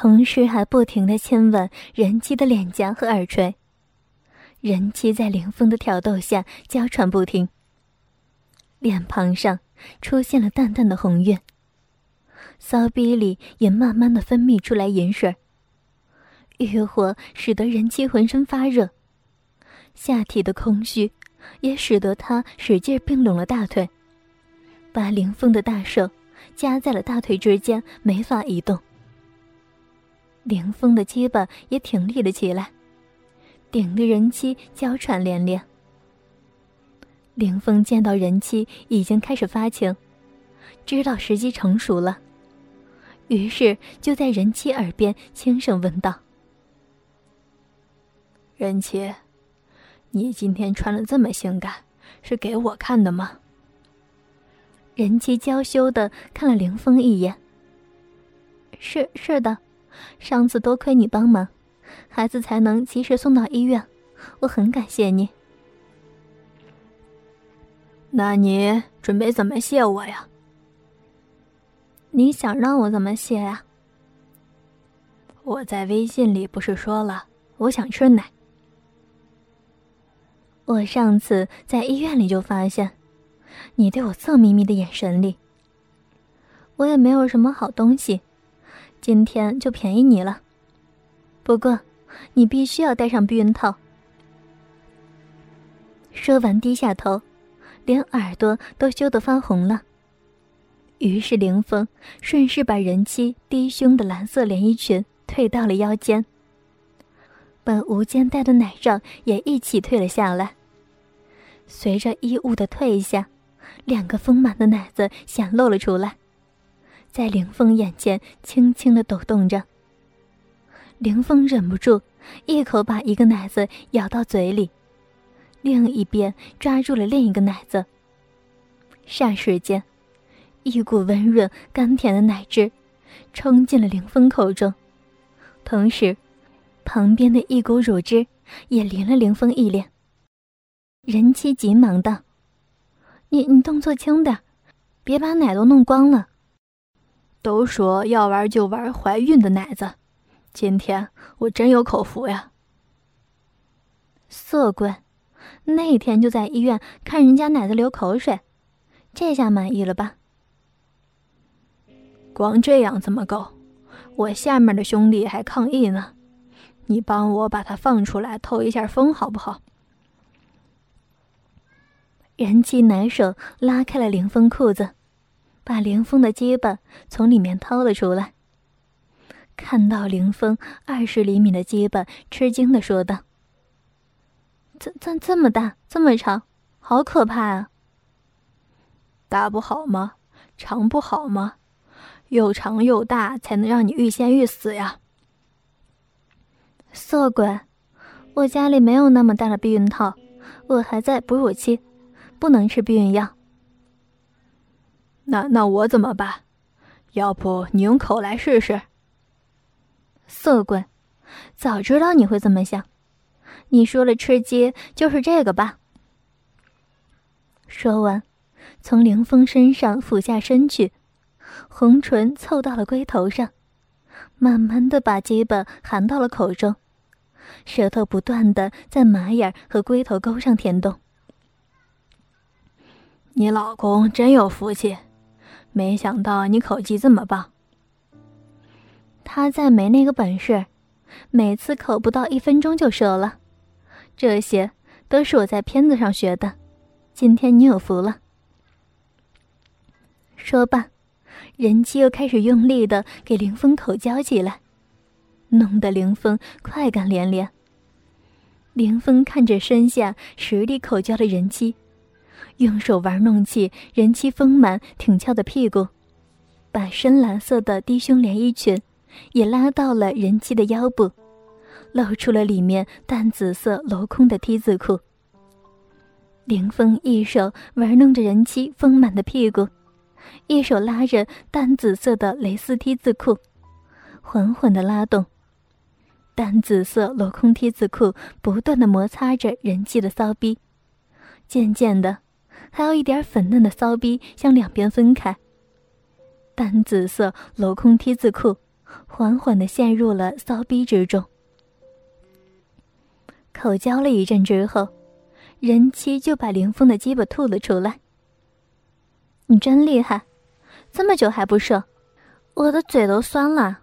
同时还不停的亲吻人妻的脸颊和耳垂。人妻在凌风的挑逗下娇喘不停，脸庞上出现了淡淡的红晕，骚逼里也慢慢的分泌出来盐水。欲火使得人妻浑身发热，下体的空虚也使得他使劲并拢了大腿，把凌风的大手夹在了大腿之间，没法移动。凌风的鸡巴也挺立了起来，顶得人妻娇喘连连。凌风见到人妻已经开始发情，知道时机成熟了，于是就在人妻耳边轻声问道。人妻，你今天穿的这么性感，是给我看的吗？人妻娇羞的看了凌风一眼。是是的，上次多亏你帮忙，孩子才能及时送到医院，我很感谢你。那你准备怎么谢我呀？你想让我怎么谢呀？我在微信里不是说了，我想吃奶。我上次在医院里就发现，你对我色眯眯的眼神里，我也没有什么好东西，今天就便宜你了。不过，你必须要戴上避孕套。说完，低下头，连耳朵都羞得发红了。于是，凌风顺势把人妻低胸的蓝色连衣裙退到了腰间，把无肩带的奶罩也一起退了下来。随着衣物的褪下，两个丰满的奶子显露了出来，在凌风眼前轻轻的抖动着。凌风忍不住，一口把一个奶子咬到嘴里，另一边抓住了另一个奶子。霎时间，一股温润甘甜的奶汁冲进了凌风口中，同时，旁边的一股乳汁也淋了凌风一脸。人妻急忙道：“你你动作轻点，别把奶都弄光了。都说要玩就玩怀孕的奶子，今天我真有口福呀。”色鬼，那天就在医院看人家奶子流口水，这下满意了吧？光这样怎么够？我下面的兄弟还抗议呢，你帮我把他放出来透一下风好不好？人妻拿手拉开了凌风裤子，把凌风的鸡巴从里面掏了出来。看到凌风二十厘米的鸡巴，吃惊的说道：“这、这、这么大，这么长，好可怕啊！大不好吗？长不好吗？又长又大，才能让你欲仙欲死呀！”色鬼，我家里没有那么大的避孕套，我还在哺乳期。不能吃避孕药。那那我怎么办？要不你用口来试试？色鬼，早知道你会这么想。你说了吃鸡就是这个吧？说完，从凌风身上俯下身去，红唇凑到了龟头上，慢慢的把鸡巴含到了口中，舌头不断的在马眼和龟头沟上舔动。你老公真有福气，没想到你口技这么棒。他再没那个本事，每次口不到一分钟就射了。这些都是我在片子上学的。今天你有福了。说罢，人妻又开始用力的给凌风口交起来，弄得凌风快感连连。凌风看着身下实力口交的人妻。用手玩弄起人妻丰满挺翘的屁股，把深蓝色的低胸连衣裙也拉到了人妻的腰部，露出了里面淡紫色镂空的 T 字裤。凌风一手玩弄着人妻丰满的屁股，一手拉着淡紫色的蕾丝 T 字裤，缓缓的拉动，淡紫色镂空 T 字裤不断的摩擦着人妻的骚逼，渐渐的。还有一点粉嫩的骚逼向两边分开，淡紫色镂空 T 字裤缓缓的陷入了骚逼之中。口交了一阵之后，人妻就把林峰的鸡巴吐了出来。你真厉害，这么久还不射，我的嘴都酸了。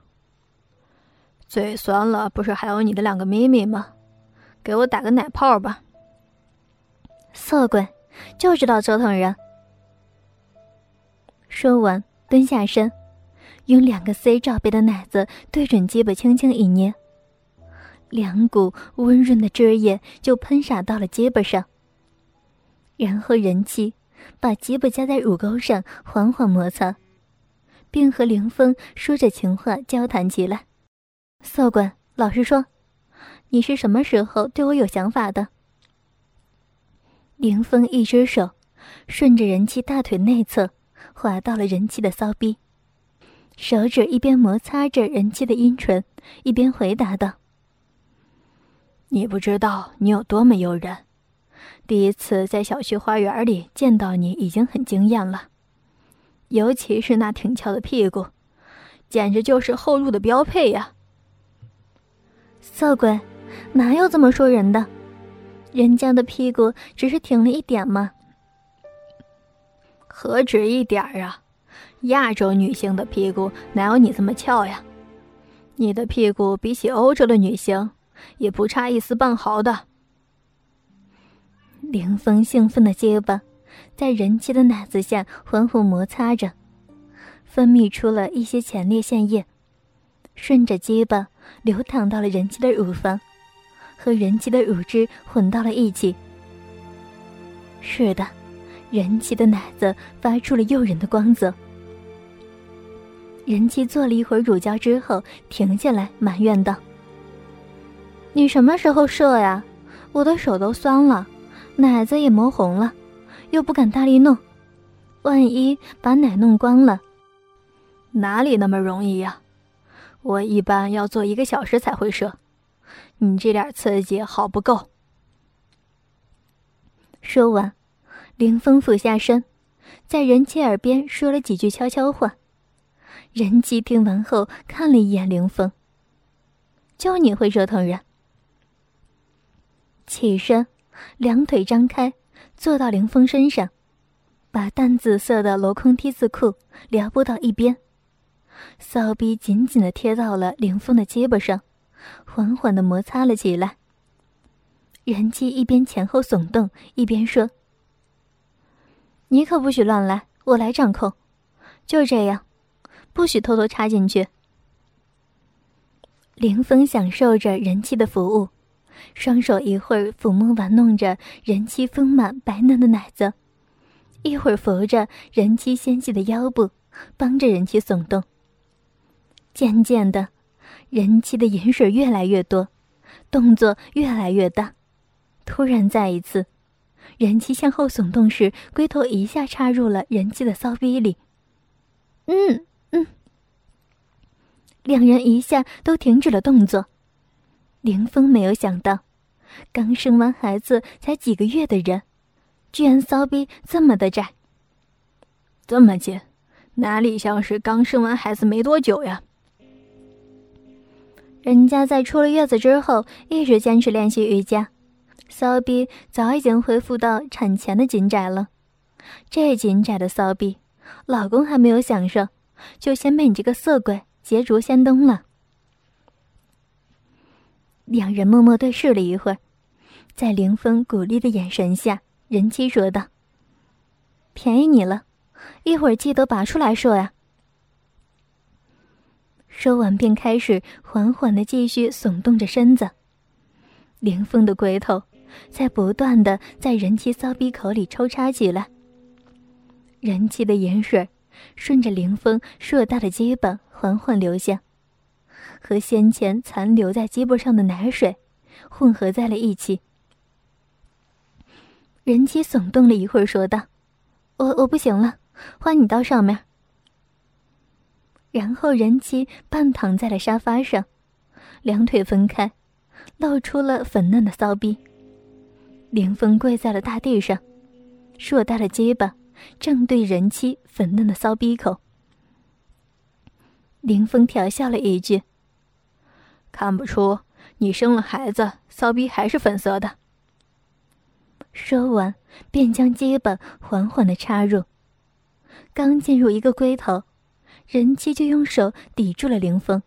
嘴酸了，不是还有你的两个咪咪吗？给我打个奶泡吧。色鬼，就知道折腾人。说完，蹲下身，用两个 C 罩杯的奶子对准鸡巴轻轻一捏，两股温润的汁液就喷洒到了鸡巴上。然后人气把鸡巴夹在乳沟上，缓缓摩擦，并和凌风说着情话交谈起来。色鬼，老实说，你是什么时候对我有想法的？凌风一只手顺着人妻大腿内侧滑到了人妻的骚逼，手指一边摩擦着人妻的阴唇，一边回答道：“你不知道你有多么诱人，第一次在小区花园里见到你已经很惊艳了，尤其是那挺翘的屁股，简直就是后入的标配呀。”色鬼，哪有这么说人的？人家的屁股只是挺了一点吗。何止一点儿啊！亚洲女性的屁股哪有你这么翘呀？你的屁股比起欧洲的女性，也不差一丝半毫的。凌风兴奋的结巴，在人妻的奶子下缓缓摩擦着，分泌出了一些前列腺液，顺着结巴。流淌到了人妻的乳房，和人妻的乳汁混到了一起。是的，人妻的奶子发出了诱人的光泽。人妻做了一会儿乳胶之后，停下来埋怨道：“你什么时候射呀？我的手都酸了，奶子也磨红了，又不敢大力弄，万一把奶弄光了，哪里那么容易呀？”我一般要做一个小时才会射，你这点刺激好不够。说完，凌风俯下身，在人妻耳边说了几句悄悄话。人妻听完后看了一眼凌风，就你会折腾人。起身，两腿张开，坐到凌风身上，把淡紫色的镂空 T 字裤撩拨到一边。骚逼紧紧的贴到了凌风的肩膀上，缓缓的摩擦了起来。人妻一边前后耸动，一边说：“你可不许乱来，我来掌控，就这样，不许偷偷插进去。”凌风享受着人妻的服务，双手一会儿抚摸玩弄着人妻丰满白嫩的奶子，一会儿扶着人妻纤细的腰部，帮着人妻耸动。渐渐的，人妻的饮水越来越多，动作越来越大。突然，再一次，人妻向后耸动时，龟头一下插入了人妻的骚逼里。嗯嗯，两人一下都停止了动作。凌风没有想到，刚生完孩子才几个月的人，居然骚逼这么的窄，这么紧，哪里像是刚生完孩子没多久呀？人家在出了月子之后一直坚持练习瑜伽，骚逼早已经恢复到产前的紧窄了。这紧窄的骚逼，老公还没有享受，就先被你这个色鬼捷足先登了。两人默默对视了一会儿，在凌风鼓励的眼神下，人妻说道：“便宜你了，一会儿记得拔出来说呀。”说完，便开始缓缓的继续耸动着身子。凌风的龟头在不断的在人妻骚逼口里抽插起来。人妻的盐水顺着凌风硕大的鸡巴缓缓流下，和先前残留在鸡巴上的奶水混合在了一起。人妻耸动了一会儿，说道：“我我不行了，换你到上面。”然后人妻半躺在了沙发上，两腿分开，露出了粉嫩的骚逼。林峰跪在了大地上，硕大的鸡巴正对人妻粉嫩的骚逼口。林峰调笑了一句：“看不出你生了孩子，骚逼还是粉色的。”说完，便将鸡巴缓缓的插入。刚进入一个龟头，人机就用手抵住了凌风。